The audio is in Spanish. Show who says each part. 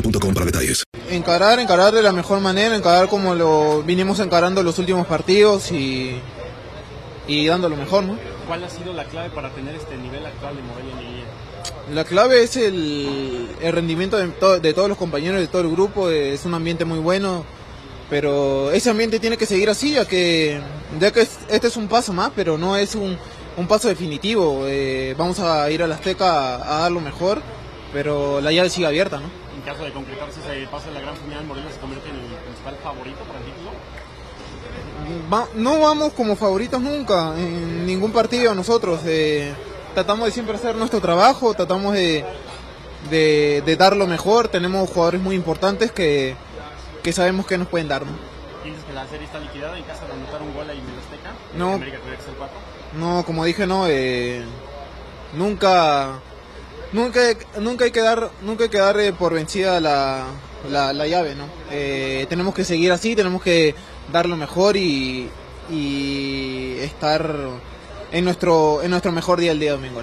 Speaker 1: boostmobile.com para detalles.
Speaker 2: Encarar, encarar de la mejor manera, encarar como lo vinimos encarando los últimos partidos y, y dando lo mejor, ¿no?
Speaker 3: ¿Cuál ha sido la clave para tener este nivel actual de Morelia en liguilla?
Speaker 2: La clave es el, el rendimiento de, to- de todos los compañeros, de todo el grupo, es un ambiente muy bueno, pero ese ambiente tiene que seguir así, ya que, ya que es- este es un paso más, pero no es un, un paso definitivo. eh, vamos a ir a la Azteca a, a dar lo mejor, pero la llave sigue abierta, ¿no?
Speaker 3: En caso de concretarse ese paso de la gran final, Morelia se convierte en el principal favorito para el título.
Speaker 2: Va- no vamos como favoritos nunca en ningún partido nosotros. eh, tratamos de siempre hacer nuestro trabajo, tratamos de, de, de dar lo mejor. Tenemos jugadores muy importantes que, que sabemos que nos pueden dar. ¿no?
Speaker 3: ¿Piensas que la serie está liquidada en caso de anotar un gol ahí en el Azteca?
Speaker 2: No.
Speaker 3: América ser cuatro.
Speaker 2: No, como dije, no, eh, nunca, nunca, nunca hay que dar, nunca hay que dar por vencida la, la, la llave, ¿no? Eh, tenemos que seguir así, tenemos que dar lo mejor y, y estar en nuestro, en nuestro mejor día el día domingo.